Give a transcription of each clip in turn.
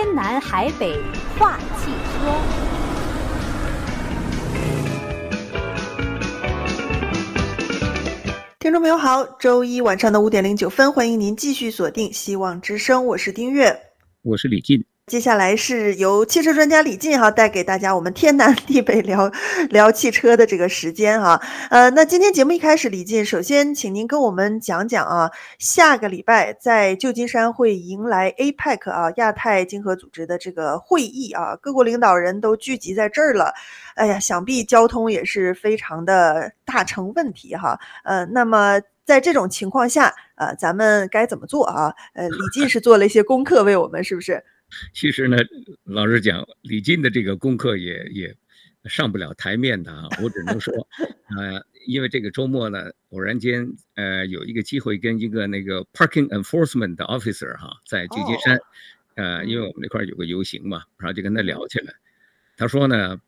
天南海北话汽车。听众朋友好，周一晚上的五点零九分，欢迎您继续锁定《希望之声》，我是丁月，我是李进。接下来是由汽车专家李进哈带给大家我们天南地北聊 聊汽车的这个时间哈，呃，那今天节目一开始，李进首先请您跟我们讲讲啊，下个礼拜在旧金山会迎来 APEC 啊亚太经合组织的这个会议啊，各国领导人都聚集在这儿了，哎呀，想必交通也是非常的大成问题哈，呃，那么在这种情况下，呃，咱们该怎么做啊？呃，李进是做了一些功课为我们，是不是？其实呢，老实讲，李进的这个功课也也上不了台面的啊。我只能说，呃，因为这个周末呢，偶然间呃有一个机会跟一个那个 parking enforcement officer 哈，在旧金山，呃，因为我们那块有个游行嘛，然后就跟他聊起来。他说呢，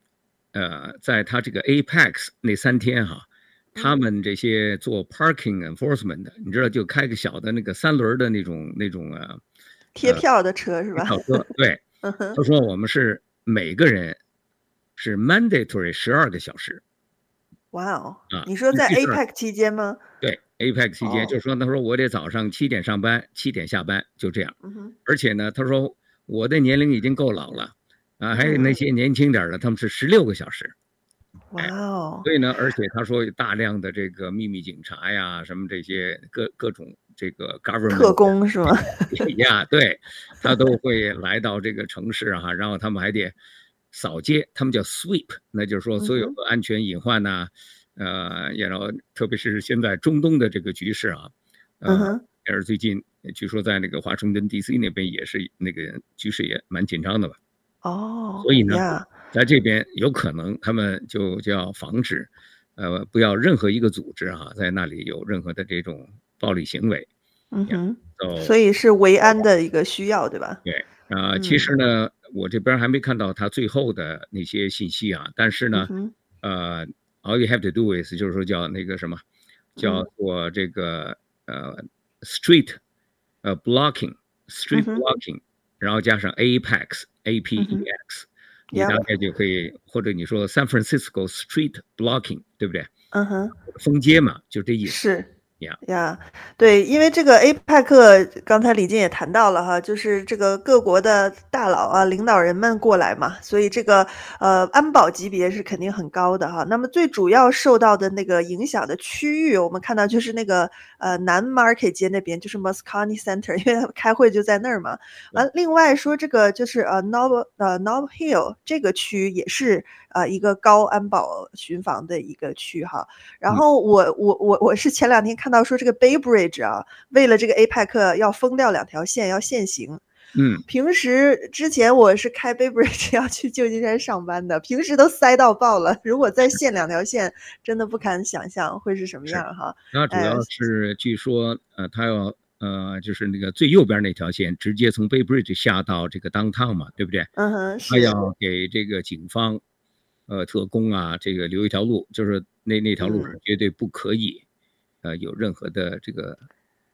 呃，在他这个 Apex 那三天哈，他们这些做 parking enforcement 的，你知道，就开个小的那个三轮的那种那种啊。贴票的车是吧？车、对，他说我们是每个人是 mandatory 十二个小时。哇哦！啊，你说在 APEC 期间吗？对，APEC 期间，就是说，他说我得早上七点上班，七点下班，就这样。而且呢，他说我的年龄已经够老了，啊，还有那些年轻点的，他们是十六个小时。哇哦！所以呢，而且他说有大量的这个秘密警察呀，什么这些各各种。这个 government 特工是吗？呀，对，他都会来到这个城市哈、啊，然后他们还得扫街，他们叫 sweep，那就是说所有的安全隐患呐、啊，呃，然后特别是现在中东的这个局势啊，呃，也是最近据说在那个华盛顿 DC 那边也是那个局势也蛮紧张的吧？哦，所以呢，yeah. 在这边有可能他们就就要防止，呃，不要任何一个组织哈、啊，在那里有任何的这种。暴力行为，嗯哼，so, 所以是维安的一个需要，对吧？对，啊、呃，其实呢、嗯，我这边还没看到他最后的那些信息啊，但是呢，嗯、呃，all you have to do is 就是说叫那个什么，叫做这个、嗯、呃，street，呃，blocking，street blocking，、嗯、然后加上 apex，a p e x，、嗯、你大概就可以，或者你说 San Francisco street blocking，对不对？嗯哼，封街嘛，就这意思。是。呀呀，对，因为这个 APEC，刚才李静也谈到了哈，就是这个各国的大佬啊、领导人们过来嘛，所以这个呃安保级别是肯定很高的哈。那么最主要受到的那个影响的区域，我们看到就是那个呃南 Market 街那边，就是 Moscone Center，因为他们开会就在那儿嘛。完，另外说这个就是呃 Nob 呃 Nob Hill 这个区也是。呃，一个高安保巡防的一个区哈，然后我我我我是前两天看到说这个 Bay Bridge 啊，为了这个 APEC 要封掉两条线，要限行。嗯，平时之前我是开 Bay Bridge 要去旧金山上班的，平时都塞到爆了。如果再限两条线，真的不敢想象会是什么样哈。那主要是据说呃，他要呃，就是那个最右边那条线，直接从 Bay Bridge 下到这个 Downtown 嘛，对不对？嗯哼，他要给这个警方。呃，特工啊，这个留一条路，就是那那条路是绝对不可以，嗯、呃，有任何的这个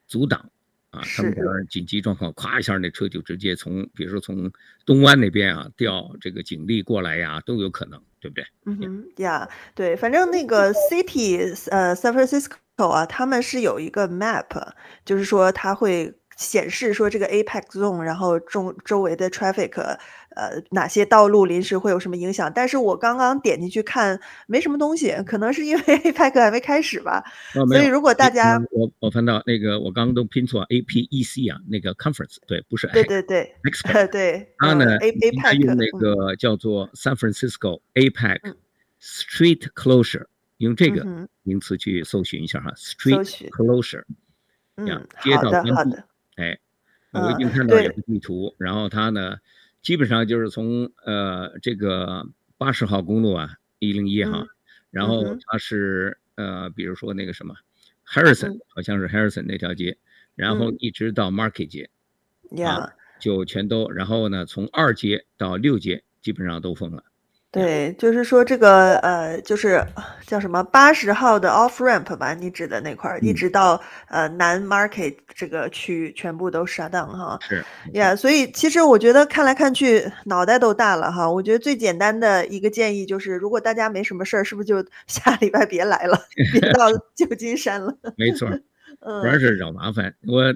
阻挡啊。他们这儿紧急状况，咵一下，那车就直接从，比如说从东湾那边啊调这个警力过来呀，都有可能，对不对？嗯哼，呀，对，反正那个 City 呃 San Francisco 啊，他们是有一个 map，就是说它会显示说这个 APEC zone，然后周周围的 traffic。呃，哪些道路临时会有什么影响？但是我刚刚点进去看，没什么东西，可能是因为 APEC 还没开始吧。哦、所以如果大家，我我翻到那个，我刚刚都拼错，APEC 啊，那个 conference，对，不是 A，对对对，Expert, 对，它呢，APEC 用那个叫做 San Francisco APEC Street Closure，、嗯、用这个名词去搜寻一下哈、嗯、，Street Closure，嗯，街道关闭，好的，哎，我已经看到有个地图，然后它呢。基本上就是从呃这个八十号公路啊，一零一号，然后它是呃比如说那个什么，Harrison、嗯、好像是 Harrison 那条街，然后一直到 Market 街，啊，就全都，然后呢从二街到六街基本上都封了，对，就是说这个呃，就是叫什么八十号的 off ramp 吧，你指的那块儿，嗯、一直到呃南 market 这个区全部都 shut down 哈。是呀，yeah, 所以其实我觉得看来看去脑袋都大了哈。我觉得最简单的一个建议就是，如果大家没什么事儿，是不是就下礼拜别来了，别到旧金山了？没错，主要是找麻烦。我。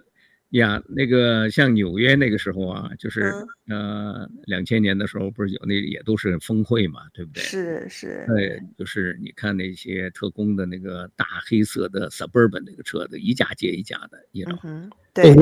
呀，那个像纽约那个时候啊，就是、嗯、呃，两千年的时候不是有那也都是峰会嘛，对不对？是是。对，就是你看那些特工的那个大黑色的 Suburban 那个车子，一架接一架的，你知道吗？对。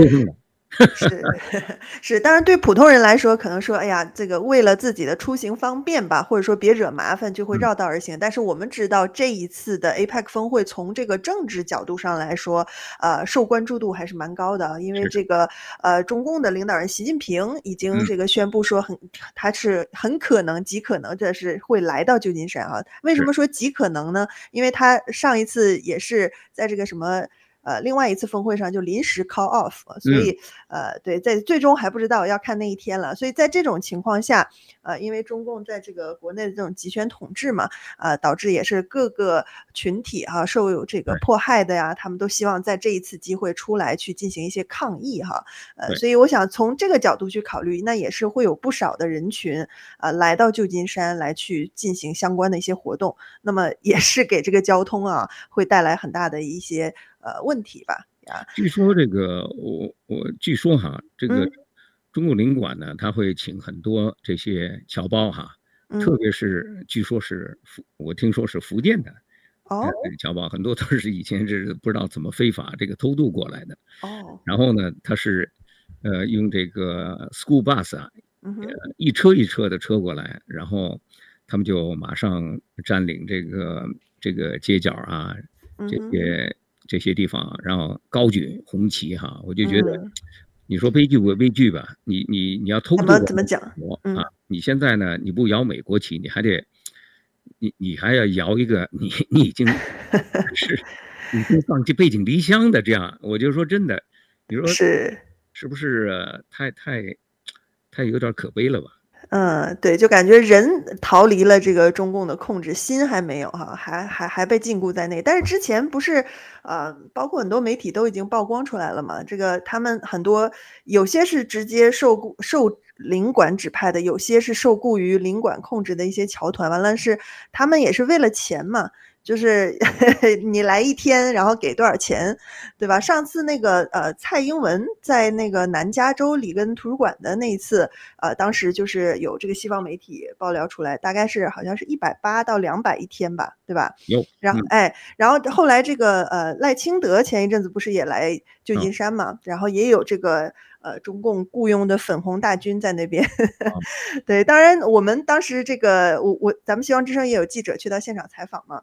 是 是，当然对普通人来说，可能说，哎呀，这个为了自己的出行方便吧，或者说别惹麻烦，就会绕道而行。嗯、但是我们知道，这一次的 APEC 峰会从这个政治角度上来说，呃，受关注度还是蛮高的，因为这个呃，中共的领导人习近平已经这个宣布说很，很、嗯、他是很可能极可能这是会来到旧金山啊。为什么说极可能呢？因为他上一次也是在这个什么。呃，另外一次峰会上就临时 call off，所以、嗯、呃，对，在最终还不知道要看那一天了。所以在这种情况下，呃，因为中共在这个国内的这种集权统治嘛，呃，导致也是各个群体哈、啊、受有这个迫害的呀，他们都希望在这一次机会出来去进行一些抗议哈。呃，所以我想从这个角度去考虑，那也是会有不少的人群呃来到旧金山来去进行相关的一些活动，那么也是给这个交通啊会带来很大的一些。呃，问题吧，啊，据说这个我我据说哈，这个中共领馆呢，他会请很多这些侨胞哈，嗯、特别是据说是福，我听说是福建的侨胞很多都是以前是不知道怎么非法这个偷渡过来的哦，然后呢，他是呃用这个 school bus 啊，呃、一车一车的车过来，然后他们就马上占领这个这个街角啊，这些。这些地方，然后高举红旗哈，我就觉得，嗯、你说悲剧不悲剧吧？你你你要偷渡，怎么讲？嗯、啊，你现在呢？你不摇美国旗，你还得，你你还要摇一个，你你已经 是已经放弃背井离乡的这样，我就说真的，你说是是不是太太太有点可悲了吧？嗯，对，就感觉人逃离了这个中共的控制，心还没有哈，还还还被禁锢在内。但是之前不是，呃，包括很多媒体都已经曝光出来了嘛，这个他们很多有些是直接受受领馆指派的，有些是受雇于领馆控制的一些侨团，完了是他们也是为了钱嘛。就是 你来一天，然后给多少钱，对吧？上次那个呃，蔡英文在那个南加州里根图书馆的那一次，呃，当时就是有这个西方媒体爆料出来，大概是好像是一百八到两百一天吧，对吧？有。然后哎，然后后来这个呃赖清德前一阵子不是也来旧金山嘛，然后也有这个呃中共雇佣的粉红大军在那边。对，当然我们当时这个我我咱们希望之声也有记者去到现场采访嘛。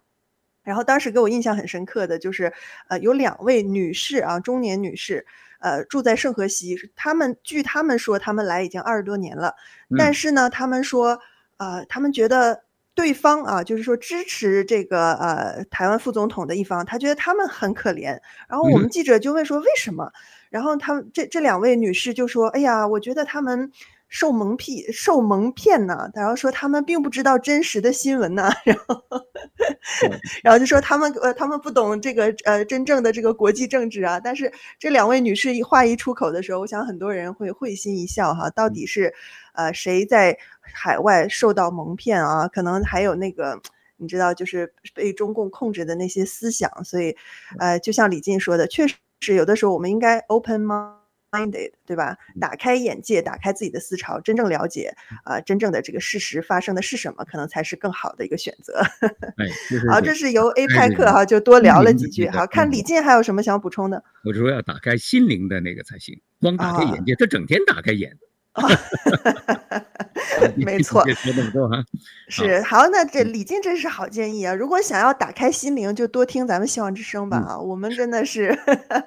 然后当时给我印象很深刻的就是，呃，有两位女士啊，中年女士，呃，住在圣荷西。他们据他们说，他们来已经二十多年了，但是呢，他们说，呃，他们觉得对方啊，就是说支持这个呃台湾副总统的一方，他觉得他们很可怜。然后我们记者就问说为什么？然后他们这这两位女士就说，哎呀，我觉得他们。受蒙骗，受蒙骗呢，然后说他们并不知道真实的新闻呢，然后，然后就说他们呃，他们不懂这个呃真正的这个国际政治啊。但是这两位女士一话一出口的时候，我想很多人会会心一笑哈。到底是呃谁在海外受到蒙骗啊？可能还有那个你知道，就是被中共控制的那些思想。所以呃，就像李进说的，确实是有的时候我们应该 open？minded 对吧？打开眼界，打开自己的思潮，真正了解啊、呃，真正的这个事实发生的是什么，可能才是更好的一个选择。哎，好，这是由 APEC 哈就多聊了几句。好，看李进还有什么想补充的？我就说要打开心灵的那个才行，光打开眼界，他整天打开眼。啊，没错，是好，那这李静真是好建议啊！如果想要打开心灵，就多听咱们希望之声吧啊！我们真的是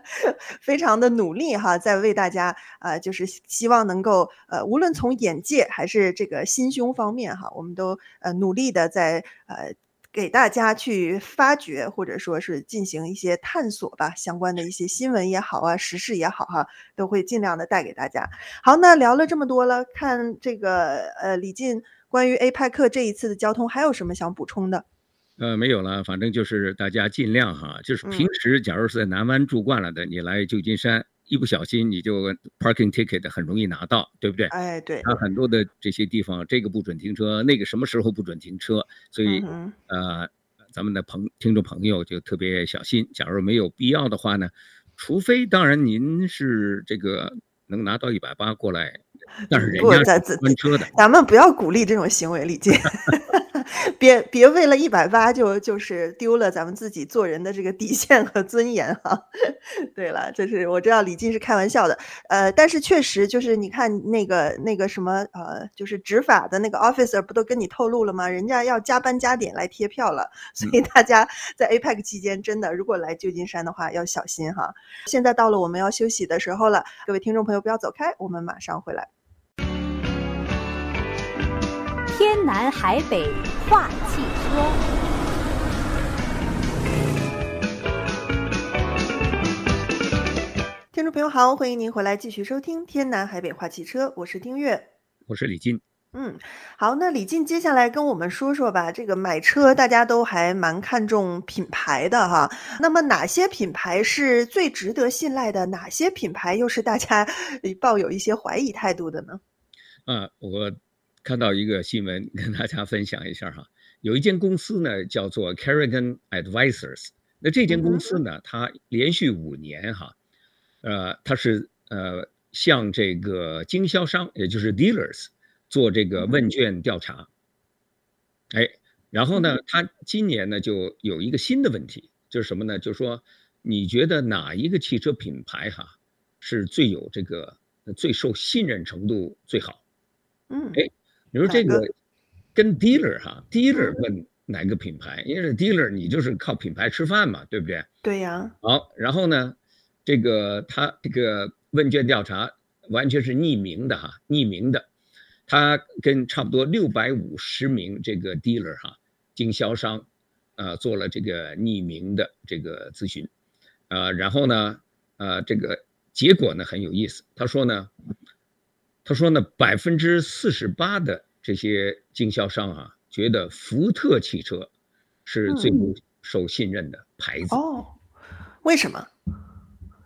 非常的努力哈，在为大家啊，就是希望能够呃，无论从眼界还是这个心胸方面哈，我们都呃努力的在呃。给大家去发掘，或者说是进行一些探索吧，相关的一些新闻也好啊，时事也好哈、啊，都会尽量的带给大家。好，那聊了这么多了，看这个呃李进关于 A 派克这一次的交通，还有什么想补充的？呃，没有了，反正就是大家尽量哈，就是平时假如是在南湾住惯了的，嗯、你来旧金山，一不小心你就 parking ticket 很容易拿到，对不对？哎，对。它很多的这些地方，这个不准停车，那个什么时候不准停车，所以、嗯、呃，咱们的朋听众朋友就特别小心。假如没有必要的话呢，除非当然您是这个能拿到一百八过来，但是人家是关车的，咱们不要鼓励这种行为，李健。别别为了一百八就就是丢了咱们自己做人的这个底线和尊严哈。对了，就是我知道李静是开玩笑的，呃，但是确实就是你看那个那个什么呃，就是执法的那个 officer 不都跟你透露了吗？人家要加班加点来贴票了，所以大家在 APEC 期间真的如果来旧金山的话要小心哈。现在到了我们要休息的时候了，各位听众朋友不要走开，我们马上回来。天南海北话汽车，听众朋友好，欢迎您回来继续收听《天南海北话汽车》，我是丁月，我是李进。嗯，好，那李进接下来跟我们说说吧。这个买车大家都还蛮看重品牌的哈，那么哪些品牌是最值得信赖的？哪些品牌又是大家抱有一些怀疑态度的呢？啊，我。看到一个新闻，跟大家分享一下哈。有一间公司呢，叫做 Carrigan Advisors。那这间公司呢，它连续五年哈，呃，它是呃向这个经销商，也就是 dealers 做这个问卷调查。哎，然后呢，它今年呢就有一个新的问题，就是什么呢？就是说，你觉得哪一个汽车品牌哈是最有这个最受信任程度最好？嗯，哎。你说这个跟 dealer 哈，dealer 问哪个品牌？因为 dealer 你就是靠品牌吃饭嘛，对不对？对呀。好，然后呢，这个他这个问卷调查完全是匿名的哈，匿名的，他跟差不多六百五十名这个 dealer 哈，经销商，啊，做了这个匿名的这个咨询，啊，然后呢，啊，这个结果呢很有意思，他说呢。他说呢，百分之四十八的这些经销商啊，觉得福特汽车是最不受信任的牌子。哦，为什么？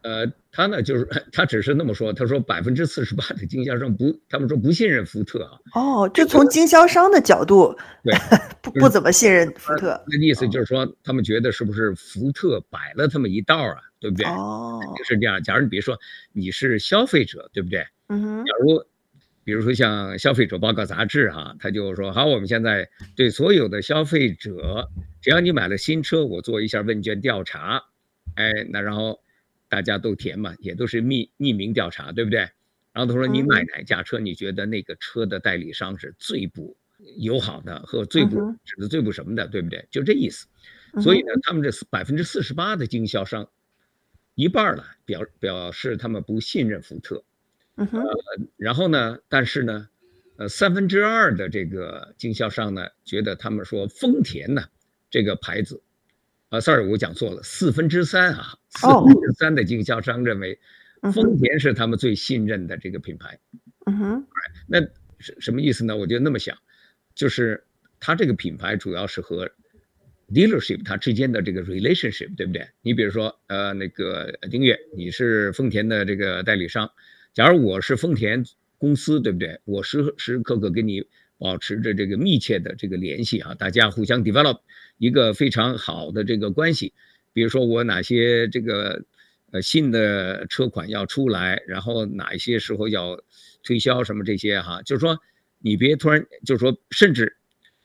呃，他呢，就是他只是那么说。他说百分之四十八的经销商不，他们说不信任福特啊。哦，就从经销商的角度，对，不不怎么信任福特。那意思就是说，他们觉得是不是福特摆了他们一道啊？对不对？哦，是这样。假如你比如说你是消费者，对不对？嗯哼。假如。比如说像消费者报告杂志哈，他就说好，我们现在对所有的消费者，只要你买了新车，我做一下问卷调查，哎，那然后大家都填嘛，也都是匿匿名调查，对不对？然后他说你买哪架车，你觉得那个车的代理商是最不友好的和最不指的最不什么的，对不对？就这意思。所以呢，他们这百分之四十八的经销商，一半了表表示他们不信任福特。呃，然后呢，但是呢，呃，三分之二的这个经销商呢，觉得他们说丰田呢这个牌子，啊，sorry，我讲错了，四分之三啊，四分之三的经销商认为丰田是他们最信任的这个品牌。嗯哼，那什什么意思呢？我就那么想，就是他这个品牌主要是和 dealership 它之间的这个 relationship，对不对？你比如说，呃，那个丁月，你是丰田的这个代理商。假如我是丰田公司，对不对？我时时刻刻跟你保持着这个密切的这个联系啊，大家互相 develop 一个非常好的这个关系。比如说我哪些这个呃新的车款要出来，然后哪一些时候要推销什么这些哈，就是说你别突然就是说甚至。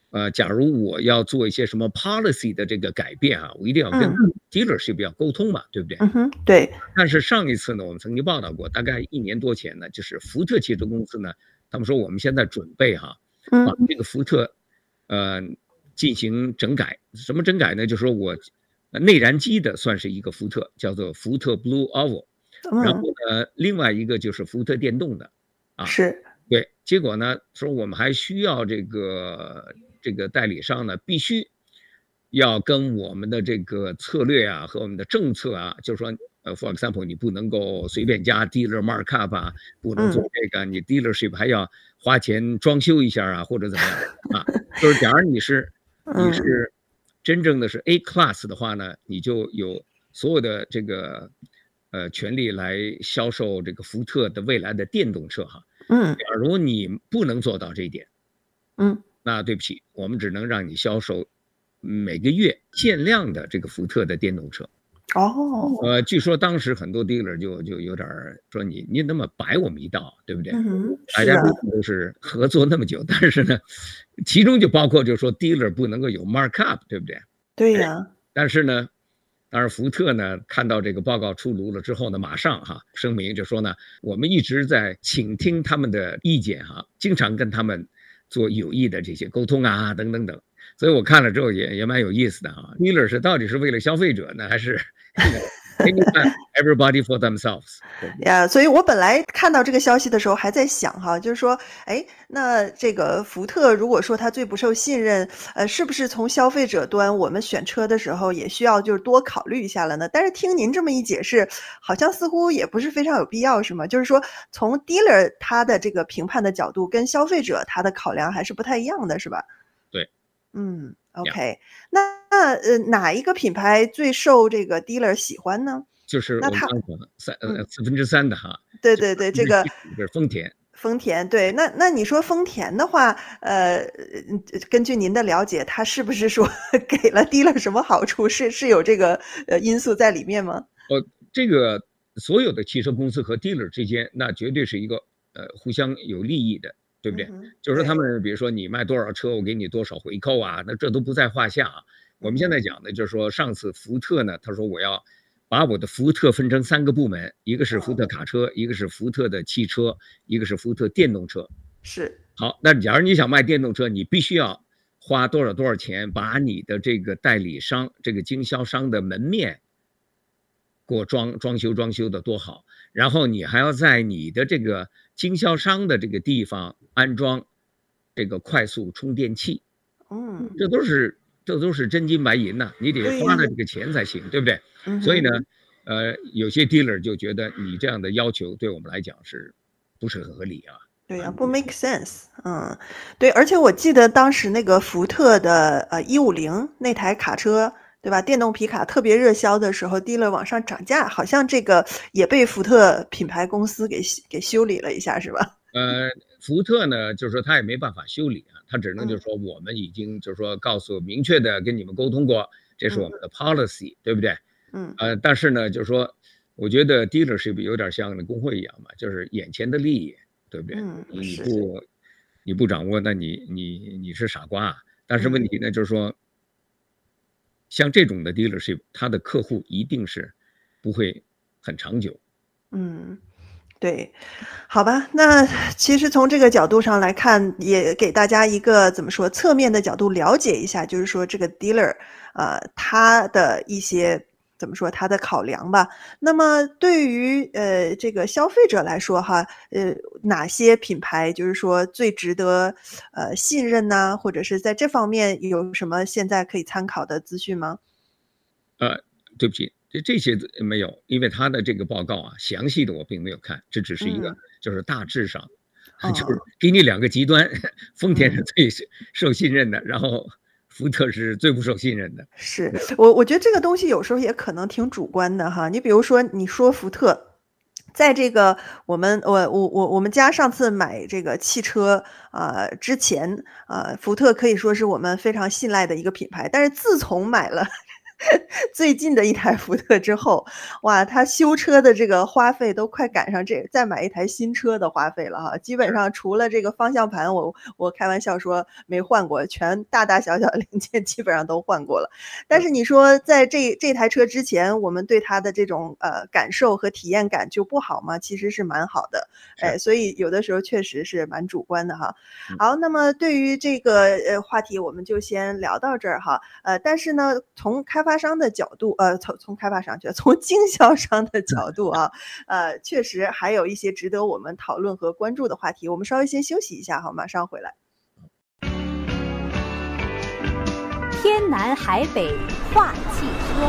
呃，假如我要做一些什么 policy 的这个改变啊，我一定要跟 dealership 要沟通嘛，对不对？嗯哼，对。但是上一次呢，我们曾经报道过，大概一年多前呢，就是福特汽车公司呢，他们说我们现在准备哈，把这个福特，呃，进行整改。什么整改呢？就是说我内燃机的算是一个福特，叫做福特 Blue Oval，然后呢，另外一个就是福特电动的，啊，是对。结果呢，说我们还需要这个。这个代理商呢，必须要跟我们的这个策略啊和我们的政策啊，就是说，呃，for example，你不能够随便加 dealer markup 啊，不能做这个，嗯、你 dealership 还要花钱装修一下啊，或者怎么样啊？就是假如你是 你是真正的是 A class 的话呢，你就有所有的这个呃权利来销售这个福特的未来的电动车哈。嗯，假如你不能做到这一点，嗯，那对不起，我们只能让你销售每个月限量的这个福特的电动车。哦，呃，据说当时很多 dealer 就就有点说你你那么摆我们一道，对不对？嗯，大家都是合作那么久，但是呢，其中就包括就是说 dealer 不能够有 markup，对不对？对呀。但是呢，当然福特呢看到这个报告出炉了之后呢，马上哈声明就说呢，我们一直在倾听他们的意见哈，经常跟他们做有益的这些沟通啊，等等等。所以我看了之后也也蛮有意思的啊 Miller 是到底是为了消费者呢，还是 everybody for themselves？呀，yeah, 所以我本来看到这个消息的时候还在想哈，就是说，哎，那这个福特如果说它最不受信任，呃，是不是从消费者端我们选车的时候也需要就是多考虑一下了呢？但是听您这么一解释，好像似乎也不是非常有必要，是吗？就是说从 dealer 他的这个评判的角度跟消费者他的考量还是不太一样的，是吧？对嗯，OK，Yeah. 那那呃，哪一个品牌最受这个 dealer 喜欢呢？就是我刚刚讲的三呃四分之三的哈。对对对，这个是丰田。丰田对，那那你说丰田的话，呃，根据您的了解，它是不是说 给了 dealer 什么好处？是是有这个呃因素在里面吗？呃，这个所有的汽车公司和 dealer 之间，那绝对是一个呃互相有利益的。对不对？嗯、就是说他们，比如说你卖多少车，我给你多少回扣啊，那这都不在话下啊。我们现在讲的就是说，上次福特呢，他说我要把我的福特分成三个部门，一个是福特卡车，一个是福特的汽车，一个是福特电动车。是。好，那假如你想卖电动车，你必须要花多少多少钱，把你的这个代理商、这个经销商的门面给我装装修装修的多好，然后你还要在你的这个。经销商的这个地方安装这个快速充电器，嗯，这都是这都是真金白银呐，你得花了这个钱才行，对不对？所以呢，呃，有些 dealer 就觉得你这样的要求对我们来讲是不是很合理啊？对呀，不 make sense。嗯，对，而且我记得当时那个福特的呃一五零那台卡车。对吧？电动皮卡特别热销的时候，dealer 往上涨价，好像这个也被福特品牌公司给给修理了一下，是吧？呃，福特呢，就是说他也没办法修理啊，他只能就是说我们已经就是说告诉明确的跟你们沟通过，这是我们的 policy，嗯，对不对？嗯。呃，但是呢，就是说，我觉得 dealership 有点像那工会一样嘛，就是眼前的利益，对不对？嗯，你不你不掌握，那你你你是傻瓜。但是问题呢，就是说。像这种的 dealership，他的客户一定是不会很长久。嗯，对，好吧，那其实从这个角度上来看，也给大家一个怎么说侧面的角度了解一下，就是说这个 dealer，呃，他的一些。怎么说它的考量吧？那么对于呃这个消费者来说哈，呃哪些品牌就是说最值得呃信任呢？或者是在这方面有什么现在可以参考的资讯吗？呃，对不起，这这些没有，因为他的这个报告啊，详细的我并没有看，这只是一个，嗯、就是大致上，哦、就是给你两个极端，丰田是最受信任的，嗯、然后。福特是最不受信任的。是我，我觉得这个东西有时候也可能挺主观的哈。你比如说，你说福特，在这个我们我我我我们家上次买这个汽车啊、之前啊、福特可以说是我们非常信赖的一个品牌。但是自从买了。最近的一台福特之后，哇，他修车的这个花费都快赶上这再买一台新车的花费了哈。基本上除了这个方向盘，我我开玩笑说没换过，全大大小小零件基本上都换过了。但是你说在这这台车之前，我们对它的这种呃感受和体验感就不好吗？其实是蛮好的，哎，所以有的时候确实是蛮主观的哈。好，那么对于这个呃话题，我们就先聊到这儿哈。呃，但是呢，从开开发商的角度，呃，从从开发商去，从经销商的角 度，啊，呃，确实还有一些值得我们讨论和关注的话题，我们稍微先休息一下，好，马上回来。天南海北话汽车。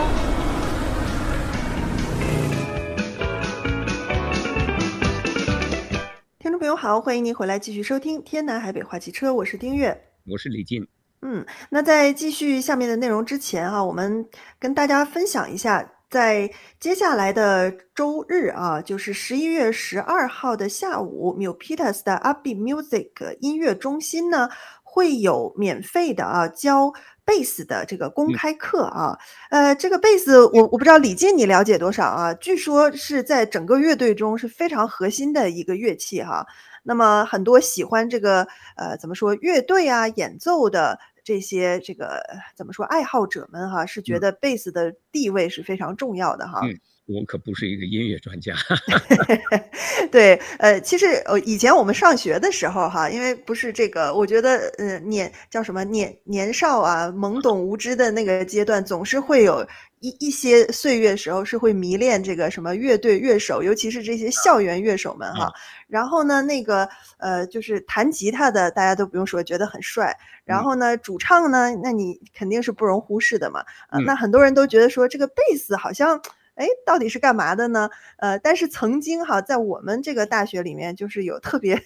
听众朋友好，欢迎您回来继续收听天南海北话汽车，我是丁悦，我是李静。嗯，那在继续下面的内容之前哈、啊，我们跟大家分享一下，在接下来的周日啊，就是十一月十二号的下午，Milpitas 的 Upbeat Music 音乐中心呢，会有免费的啊教贝斯的这个公开课啊。呃，这个贝斯我我不知道李进你了解多少啊？据说是在整个乐队中是非常核心的一个乐器哈、啊。那么很多喜欢这个呃怎么说乐队啊演奏的。这些这个怎么说？爱好者们哈是觉得贝斯的地位是非常重要的哈。嗯，我可不是一个音乐专家。对，呃，其实呃以前我们上学的时候哈，因为不是这个，我觉得呃年叫什么年年少啊懵懂无知的那个阶段，总是会有。一一些岁月时候是会迷恋这个什么乐队乐手，尤其是这些校园乐手们哈。然后呢，那个呃，就是弹吉他的，大家都不用说，觉得很帅。然后呢，主唱呢，那你肯定是不容忽视的嘛。呃，那很多人都觉得说，这个贝斯好像，哎，到底是干嘛的呢？呃，但是曾经哈，在我们这个大学里面，就是有特别。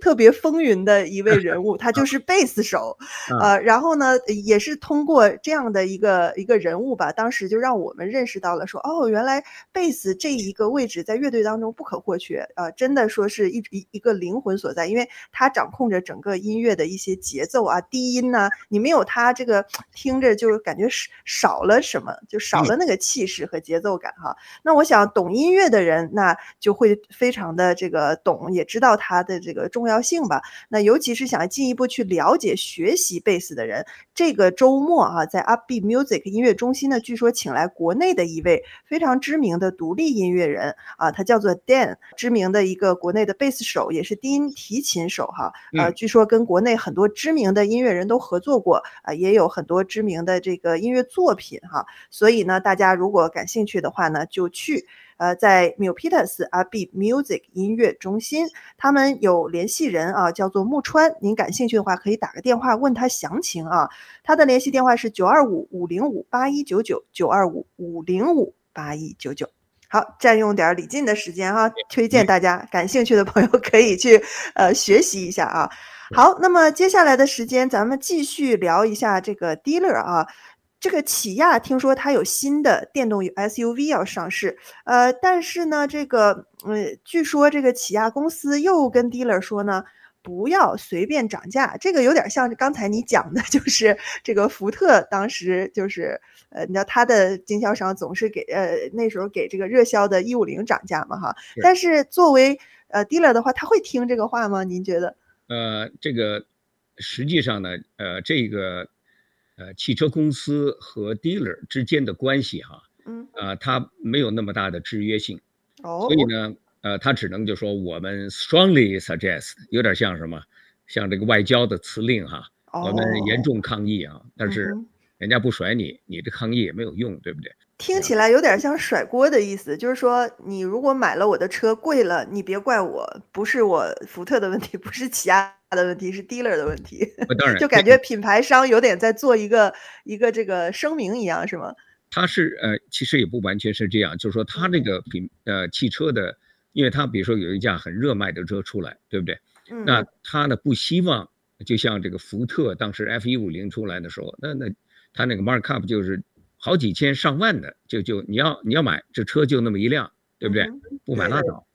特别风云的一位人物，他就是贝斯手，呃，然后呢，也是通过这样的一个一个人物吧，当时就让我们认识到了说，哦，原来贝斯这一个位置在乐队当中不可或缺，呃，真的说是一一一个灵魂所在，因为他掌控着整个音乐的一些节奏啊，低音呐，你没有他这个听着就感觉少了什么，就少了那个气势和节奏感哈。那我想懂音乐的人，那就会非常的这个懂，也知道他的这个。的重要性吧，那尤其是想进一步去了解学习贝斯的人，这个周末啊，在 Upbeat Music 音乐中心呢，据说请来国内的一位非常知名的独立音乐人啊，他叫做 Dan，知名的一个国内的贝斯手，也是低音提琴手哈，呃，据说跟国内很多知名的音乐人都合作过啊，也有很多知名的这个音乐作品哈，所以呢，大家如果感兴趣的话呢，就去。呃，在 Milpitas Upbeat Music 音乐中心，他们有联系人啊，叫做木川。您感兴趣的话，可以打个电话问他详情啊。他的联系电话是九二五五零五八一九九九二五五零五八一九九。好，占用点李进的时间哈，推荐大家感兴趣的朋友可以去呃学习一下啊。好，那么接下来的时间，咱们继续聊一下这个 Dealer 啊。这个起亚听说它有新的电动 SUV 要上市，呃，但是呢，这个，呃，据说这个起亚公司又跟 dealer 说呢，不要随便涨价，这个有点像刚才你讲的，就是这个福特当时就是，呃，你知道他的经销商总是给，呃，那时候给这个热销的一五零涨价嘛，哈，但是作为呃 dealer 的话，他会听这个话吗？您觉得？呃，这个实际上呢，呃，这个。呃，汽车公司和 dealer 之间的关系哈，嗯，啊，它没有那么大的制约性，哦，所以呢，呃，它只能就说我们 strongly suggest，有点像什么，像这个外交的辞令哈，我们严重抗议啊，但是人家不甩你，你这抗议也没有用，对不对？听起来有点像甩锅的意思，就是说你如果买了我的车贵了，你别怪我，不是我福特的问题，不是起亚。的问题是 dealer 的问题，当然，就感觉品牌商有点在做一个一个这个声明一样，是吗？他是呃，其实也不完全是这样，就是说他这个品呃汽车的，因为他比如说有一架很热卖的车出来，对不对？嗯。那他呢不希望，就像这个福特当时 F 一五零出来的时候，那那他那个 markup 就是好几千上万的，就就你要你要买这车就那么一辆，对不对？不买拉倒。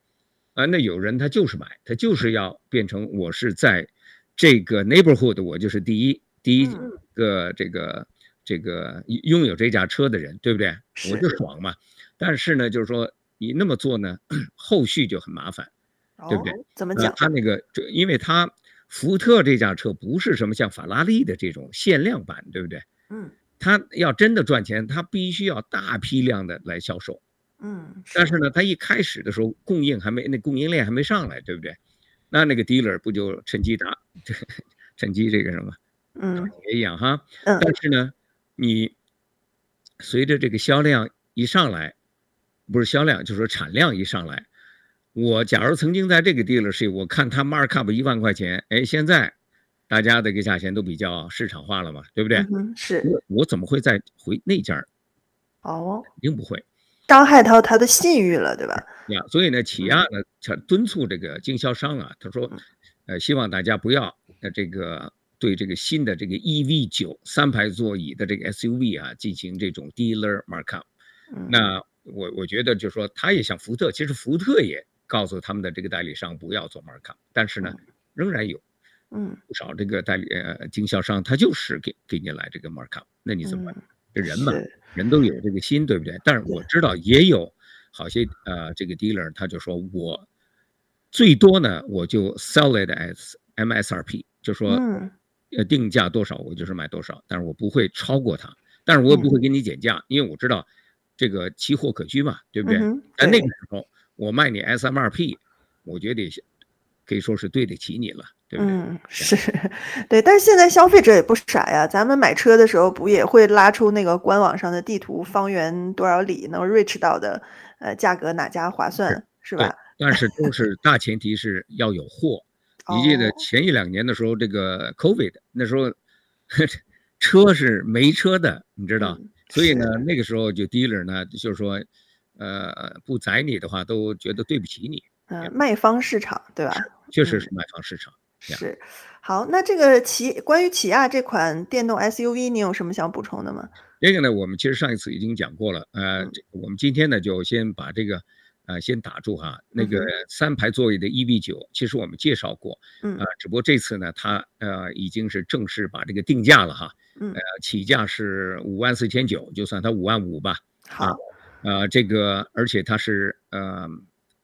啊，那有人他就是买，他就是要变成我是在这个 neighborhood，我就是第一第一个这个这个拥有这架车的人，对不对？我就爽嘛。但是呢，就是说你那么做呢，后续就很麻烦，对不对？怎么讲？他那个，因为他福特这架车不是什么像法拉利的这种限量版，对不对？嗯，他要真的赚钱，他必须要大批量的来销售。嗯，但是呢，他一开始的时候供应还没，那供应链还没上来，对不对？那那个 dealer 不就趁机打，趁机这个什么，嗯，也一样哈。但是呢，你随着这个销量一上来，不是销量，就是说产量一上来，我假如曾经在这个 dealer 是，我看他 markup 一万块钱，哎，现在大家的这个价钱都比较市场化了嘛，对不对？嗯，是。我我怎么会再回那家？哦，肯定不会。伤害到他的信誉了，对吧？呀，所以呢，起亚呢，他敦促这个经销商啊，他说，呃，希望大家不要呃这个对这个新的这个 EV 九三排座椅的这个 SUV 啊进行这种 dealer markup。那我我觉得就是说，他也像福特，其实福特也告诉他们的这个代理商不要做 markup，但是呢，仍然有，嗯，不少这个代理呃经销商他就是给给你来这个 markup，那你怎么办？这人嘛，人都有这个心，对不对？但是我知道也有。好些呃，这个 dealer 他就说我最多呢，我就 sell it as MSRP，就说呃定价多少我就是卖多少，但是我不会超过它，但是我也不会给你减价，因为我知道这个期货可居嘛，对不对？但那个时候我卖你 SMRP，我觉得可以说是对得起你了。嗯，是对，但是现在消费者也不傻呀。咱们买车的时候，不也会拉出那个官网上的地图，方圆多少里能 reach 到的，呃，价格哪家划算，是，是吧？但是都 是大前提是要有货。你记得前一两年的时候，这个 COVID 那时候，车是没车的，你知道？嗯、所以呢，那个时候就 dealer 呢，就是说，呃，不宰你的话，都觉得对不起你。嗯、呃，卖方市场，对吧？确实是卖方市场。嗯是，好，那这个起关于起亚这款电动 SUV，你有什么想补充的吗？这个呢，我们其实上一次已经讲过了，呃，嗯、我们今天呢就先把这个，呃，先打住哈。那个三排座椅的 EV9，其实我们介绍过，嗯，呃，只不过这次呢，它呃已经是正式把这个定价了哈，嗯，呃，起价是五万四千九，就算它五万五吧。好，呃，这个而且它是呃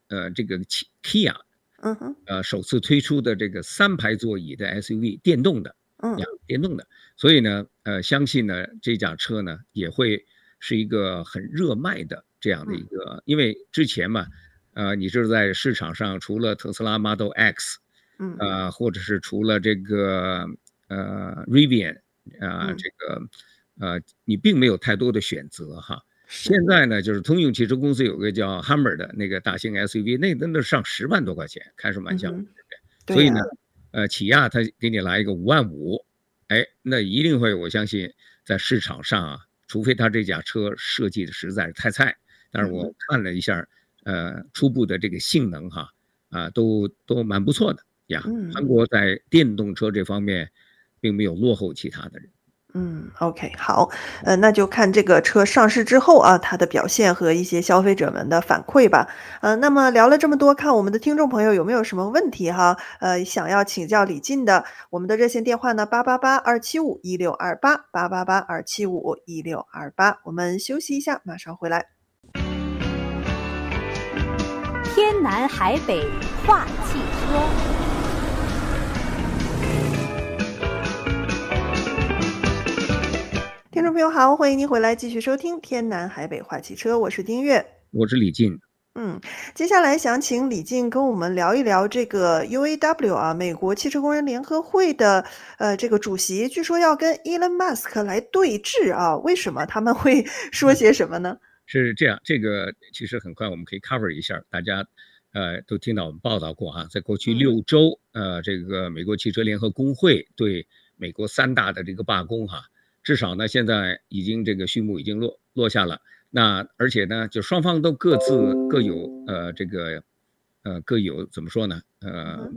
呃这个 Kia。嗯哼，呃，首次推出的这个三排座椅的 SUV，电动的，嗯，电动的，所以呢，呃，相信呢，这架车呢也会是一个很热卖的这样的一个，嗯、因为之前嘛，呃，你就是在市场上除了特斯拉 Model X，嗯，呃，或者是除了这个呃 Rivian，啊、呃，这个呃，你并没有太多的选择哈。现在呢，就是通用汽车公司有个叫 Hummer 的那个大型 SUV，那那都上十万多块钱，开什么玩笑，对不对？所以呢，呃，起亚他给你来一个五万五，哎，那一定会，我相信在市场上啊，除非他这架车设计的实在是太菜，但是我看了一下，呃，初步的这个性能哈，啊，都都蛮不错的呀。韩国在电动车这方面，并没有落后其他的人。嗯，OK，好，呃，那就看这个车上市之后啊，它的表现和一些消费者们的反馈吧。呃，那么聊了这么多，看我们的听众朋友有没有什么问题哈？呃，想要请教李进的，我们的热线电话呢，八八八二七五一六二八，八八八二七五一六二八。我们休息一下，马上回来。天南海北话汽车。听众朋友好，欢迎您回来继续收听《天南海北话汽车》，我是丁月，我是李静。嗯，接下来想请李静跟我们聊一聊这个 UAW 啊，美国汽车工人联合会的呃这个主席，据说要跟 Elon Musk 来对峙啊，为什么他们会 说些什么呢？是这样，这个其实很快我们可以 cover 一下，大家呃都听到我们报道过啊，在过去六周，呃，这个美国汽车联合工会对美国三大的这个罢工哈。至少呢，现在已经这个序幕已经落落下了。那而且呢，就双方都各自各有呃这个呃各有怎么说呢？呃，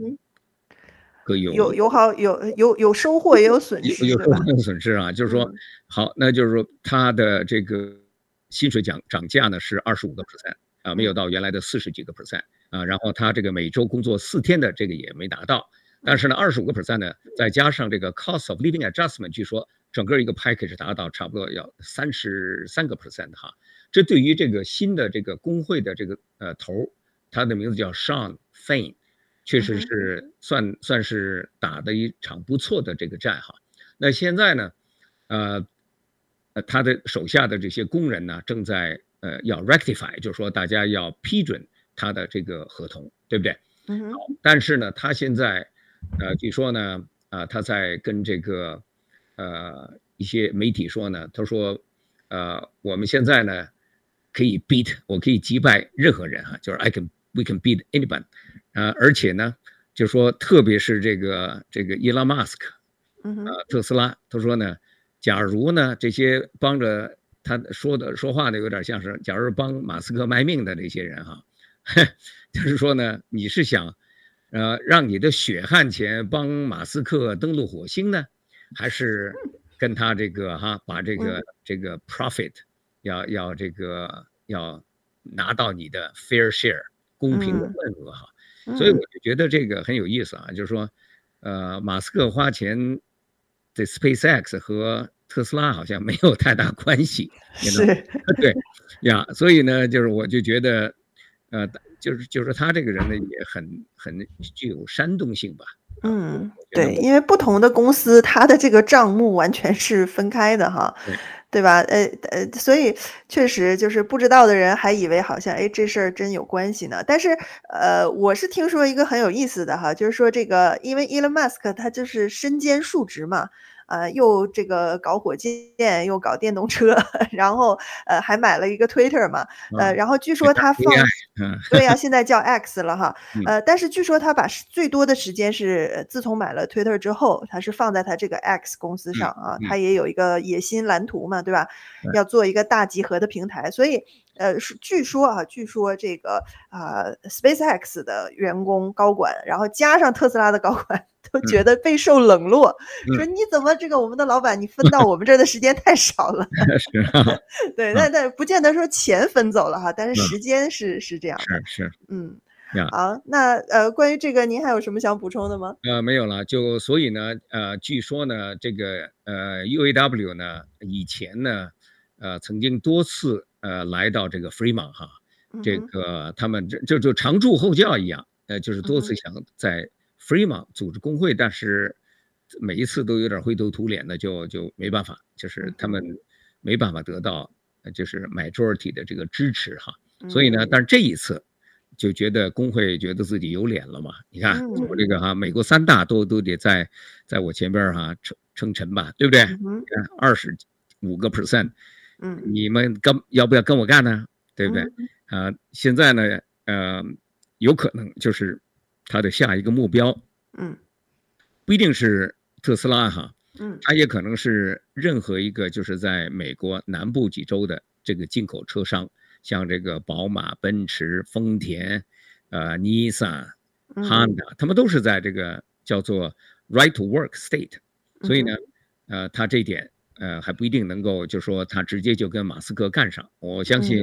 各有有有好有有有收获也有损失，有收获有损失啊。就是说，好，那就是说他的这个薪水涨涨价呢是二十五个 percent 啊，没有到原来的四十几个 percent 啊。然后他这个每周工作四天的这个也没达到。但是呢，二十五个 percent 呢，再加上这个 cost of living adjustment，据说。整个一个 package 达到差不多要三十三个 percent 哈，这对于这个新的这个工会的这个呃头，他的名字叫 Shawn Fain，确实是算算是打的一场不错的这个战哈。那现在呢，呃，呃他的手下的这些工人呢，正在呃要 rectify，就是说大家要批准他的这个合同，对不对？嗯。但是呢，他现在呃据说呢，啊、呃、他在跟这个。呃，一些媒体说呢，他说，呃，我们现在呢可以 beat，我可以击败任何人哈，就是 I can we can beat anyone，啊、呃，而且呢，就说特别是这个这个 Elon Musk，呃，特斯拉，他说呢，假如呢这些帮着他说的说话呢，有点像是，假如帮马斯克卖命的那些人哈，就是说呢，你是想，呃，让你的血汗钱帮马斯克登陆火星呢，还是跟他这个哈，把这个这个 profit 要要这个要拿到你的 fair share 公平的份额哈，所以我就觉得这个很有意思啊，就是说，呃，马斯克花钱在 SpaceX 和特斯拉好像没有太大关系，是，对呀，所以呢，就是我就觉得，呃，就是就是他这个人呢，也很很具有煽动性吧。嗯，对，因为不同的公司，它的这个账目完全是分开的哈，对，对吧？呃呃，所以确实就是不知道的人还以为好像哎这事儿真有关系呢。但是呃，我是听说一个很有意思的哈，就是说这个因为 Elon Musk 他就是身兼数职嘛。呃，又这个搞火箭，又搞电动车，然后呃，还买了一个 Twitter 嘛，呃，然后据说他放，对呀，现在叫 X 了哈，呃，但是据说他把最多的时间是自从买了 Twitter 之后，他是放在他这个 X 公司上啊，他。也有一个野心蓝图嘛，对吧？要做一个大集合的平台，所以呃，据说啊，据说这个啊，SpaceX 的员工高管，然后加上特斯拉的高管。都觉得备受冷落，嗯、说你怎么这个我们的老板，你分到 我们这儿的时间太少了。是啊，对，但但不见得说钱分走了哈，但是时间是、嗯、是这样的。是是，嗯，好，那呃，关于这个您还有什么想补充的吗？呃，没有了，就所以呢，呃，据说呢，这个呃 UAW 呢，以前呢，呃，曾经多次呃来到这个 Fremont 哈，这个他们这就就常驻后教一样，呃，就是多次想在。Fremont 组织工会，但是每一次都有点灰头土脸的，就就没办法，就是他们没办法得到，就是 majority 的这个支持哈。所以呢，但是这一次就觉得工会觉得自己有脸了嘛。你看我这个哈，美国三大都都得在在我前边哈称称臣吧，对不对？二十五个 percent，嗯，你们跟要不要跟我干呢？对不对？啊，现在呢，呃，有可能就是。他的下一个目标，嗯，不一定是特斯拉哈，嗯，他也可能是任何一个就是在美国南部几州的这个进口车商，像这个宝马、奔驰、丰田，呃，尼桑、哈达，他们都是在这个叫做 Right to Work State，所以呢，呃，他这一点呃还不一定能够就说他直接就跟马斯克干上，我相信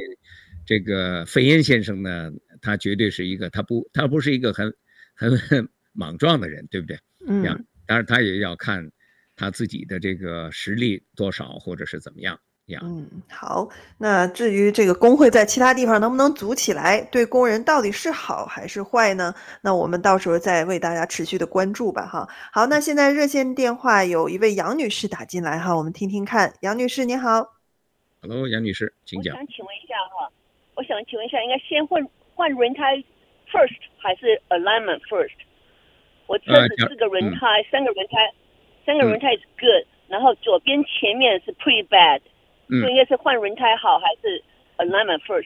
这个费恩先生呢，他绝对是一个他不他不是一个很。很很 莽撞的人，对不对？嗯，当然他也要看他自己的这个实力多少，或者是怎么样样。嗯，好。那至于这个工会在其他地方能不能组起来，对工人到底是好还是坏呢？那我们到时候再为大家持续的关注吧。哈，好。那现在热线电话有一位杨女士打进来哈，我们听听看。杨女士，你好。Hello，杨女士，请讲。我想请问一下哈，我想请问一下，应该先换换轮胎？First 还是 alignment first？我车子四个轮胎，呃、三个轮胎，三个轮胎是 good，、嗯、然后左边前面是 pretty bad，、嗯、所以应该是换轮胎好还是 alignment first？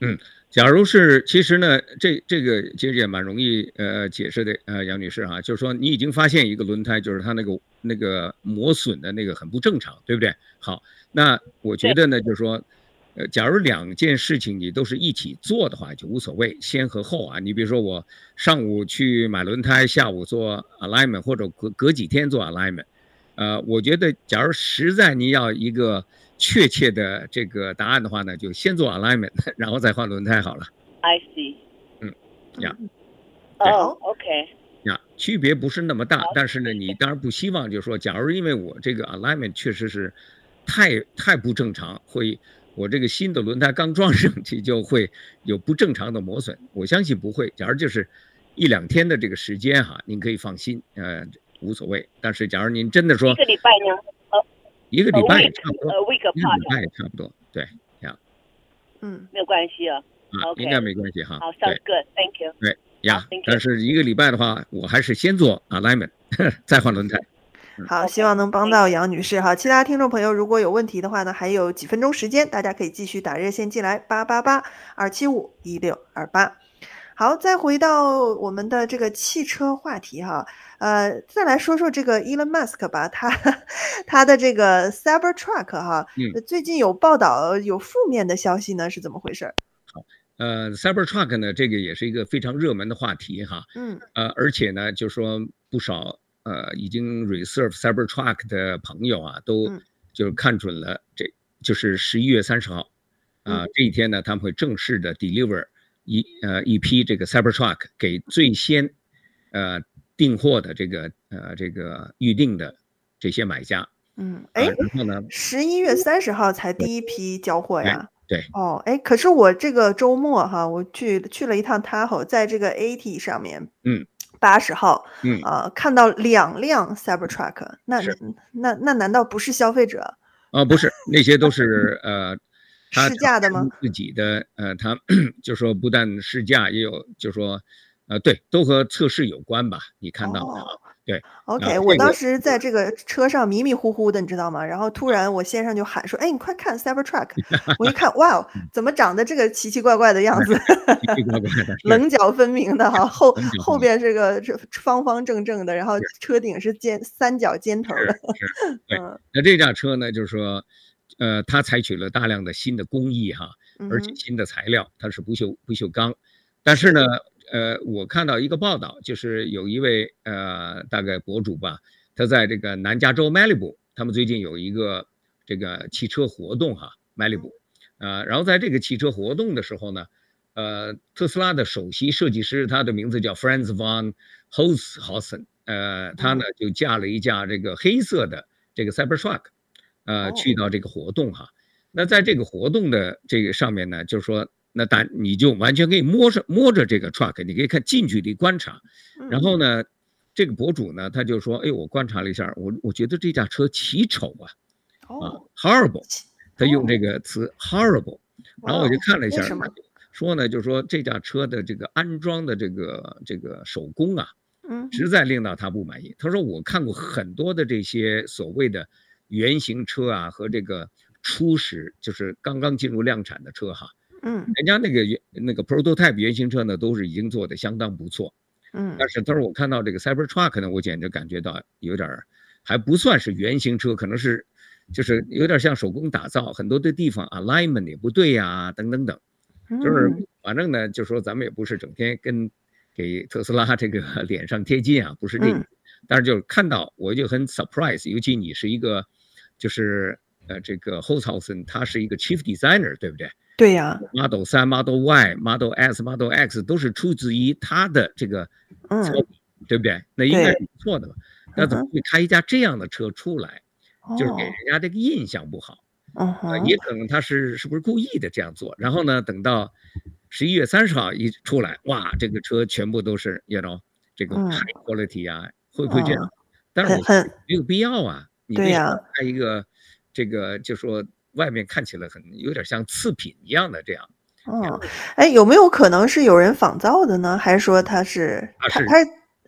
嗯，假如是，其实呢，这这个其实也蛮容易呃解释的，呃，杨女士哈，就是说你已经发现一个轮胎，就是它那个那个磨损的那个很不正常，对不对？好，那我觉得呢，就是说。呃，假如两件事情你都是一起做的话，就无所谓先和后啊。你比如说我上午去买轮胎，下午做 alignment，或者隔隔几天做 alignment。呃，我觉得假如实在你要一个确切的这个答案的话呢，就先做 alignment，然后再换轮胎好了。I see。嗯，呀。哦，OK。呀，区别不是那么大，但是呢，你当然不希望就是说，假如因为我这个 alignment 确实是太太不正常，会。我这个新的轮胎刚装上去就会有不正常的磨损，我相信不会。假如就是一两天的这个时间哈，您可以放心，呃，无所谓。但是假如您真的说一个礼拜呢？呃，一个礼拜也差不多，一个礼拜也差不多，对，这样，嗯，没有关系啊，啊，应该没关系哈。好，sounds good，thank you。对呀，但是一个礼拜的话，我还是先做 alignment，再换轮胎。好，希望能帮到杨女士哈。其他听众朋友如果有问题的话呢，还有几分钟时间，大家可以继续打热线进来，八八八二七五一六二八。好，再回到我们的这个汽车话题哈，呃，再来说说这个 Elon Musk 吧，他 他的这个 Cybertruck 哈，嗯，最近有报道有负面的消息呢，是怎么回事？好，呃，Cybertruck 呢，这个也是一个非常热门的话题哈，嗯，呃，而且呢，就说不少呃已经 reserve Cybertruck 的朋友啊，都就是看准了这，这就是十一月三十号，啊、呃，这一天呢，他们会正式的 deliver。一呃一批这个 Cybertruck 给最先呃订货的这个呃这个预定的这些买家，嗯，哎，然后呢，十一月三十号才第一批交货呀？对，哦，哎，可是我这个周末哈，我去去了一趟 Tahoe，在这个 AT 上面，嗯，八十号，嗯啊、呃，看到两辆 Cybertruck，那那那难道不是消费者？啊，不是，那些都是呃。试驾的吗？自己的呃，他 就说不但试驾，也有就说，呃，对，都和测试有关吧？你看到的、哦、对。OK，、呃、我当时在这个车上迷迷糊糊的，你知道吗？然后突然我先生就喊说：“哎，你快看 Cybertruck！” 我一看，哇，怎么长得这个奇奇怪怪的样子？奇奇怪怪的，棱角分明的哈，后后边是个方方正正的，然后车顶是尖三角尖头的。对，那这架车呢，就是说。呃，它采取了大量的新的工艺哈，而且新的材料，它是不锈不锈钢。但是呢，呃，我看到一个报道，就是有一位呃大概博主吧，他在这个南加州 Malibu，他们最近有一个这个汽车活动哈，Malibu，呃，然后在这个汽车活动的时候呢，呃，特斯拉的首席设计师，他的名字叫 Franz von Holzhausen，呃，他呢就驾了一架这个黑色的这个 Cybertruck。呃，去到这个活动哈，那在这个活动的这个上面呢，就是说，那大你就完全可以摸着摸着这个 truck，你可以看近距离观察。然后呢，这个博主呢，他就说，哎，我观察了一下，我我觉得这架车奇丑啊，啊，horrible，他用这个词 horrible。然后我就看了一下，说呢，就是说这架车的这个安装的这个这个手工啊，实在令到他不满意。他说我看过很多的这些所谓的。原型车啊，和这个初始就是刚刚进入量产的车哈，嗯，人家那个原那个 prototype 原型车呢，都是已经做的相当不错，嗯，但是他说我看到这个 Cybertruck 呢，我简直感觉到有点还不算是原型车，可能是就是有点像手工打造，很多的地方 alignment 也不对呀、啊，等等等，就是。反正呢，就说咱们也不是整天跟给特斯拉这个脸上贴金啊，不是这个，但是就看到我就很 surprise，尤其你是一个。就是呃，这个 Holzhausen 他是一个 chief designer，对不对？对呀。Model 3、Model Y、Model S、Model X 都是出自于他的这个嗯，对不对？那应该是不错的吧？那怎么会开一架这样的车出来，嗯？就是给人家这个印象不好。哦、呃、也可能他是是不是故意的这样做？然后呢，等到十一月三十号一出来，哇，这个车全部都是，you know，这个 high quality 啊，嗯，会不会这样？但是我没有必要啊。你为什么开一个这个，就说外面看起来很有点像次品一样的这样？哦，哎，有没有可能是有人仿造的呢？还是说他是他是他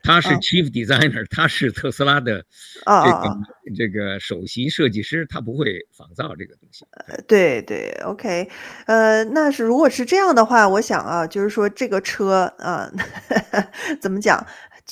他是 chief designer，、哦、他是特斯拉的这个、哦、这个首席设计师，他不会仿造这个东西。对对，OK，呃，那是如果是这样的话，我想啊，就是说这个车啊，呃、怎么讲？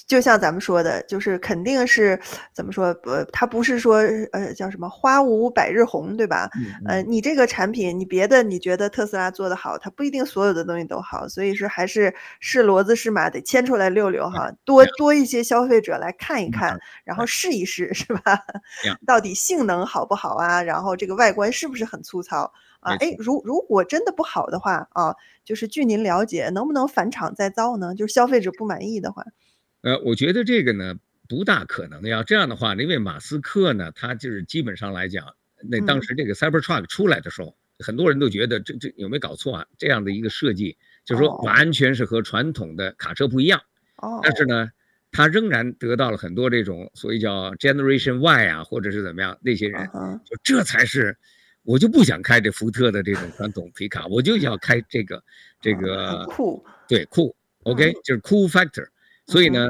就像咱们说的，就是肯定是怎么说？不，它不是说呃叫什么花无百日红，对吧？嗯嗯、呃，你这个产品，你别的你觉得特斯拉做的好，它不一定所有的东西都好，所以说还是是骡子是马得牵出来溜溜哈，多多一些消费者来看一看，然后试一试，是吧？到底性能好不好啊？然后这个外观是不是很粗糙啊？哎，如如果真的不好的话啊，就是据您了解，能不能返厂再造呢？就是消费者不满意的话。呃，我觉得这个呢不大可能。要这样的话，因为马斯克呢，他就是基本上来讲，那当时这个 Cybertruck 出来的时候，嗯、很多人都觉得这这有没有搞错啊？这样的一个设计，就是说完全是和传统的卡车不一样。哦。但是呢，他仍然得到了很多这种所谓叫 Generation Y 啊，或者是怎么样，那些人就这才是，我就不想开这福特的这种传统皮卡，我就要开这个这个酷，对酷，OK，就是 Cool Factor。所以呢，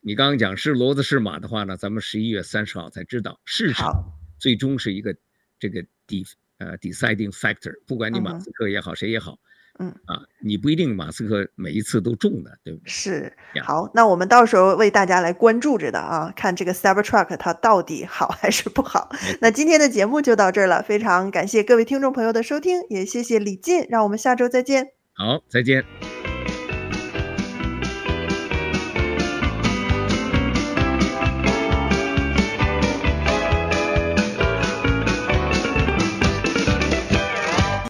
你刚刚讲是骡子是马的话呢，咱们十一月三十号才知道，市场最终是一个这个 de 呃 deciding factor，不管你马斯克也好，谁也好，嗯啊，你不一定马斯克每一次都中的，对不对？是。好，那我们到时候为大家来关注着的啊，看这个 Cybertruck 它到底好还是不好。那今天的节目就到这儿了，非常感谢各位听众朋友的收听，也谢谢李进，让我们下周再见。好，再见。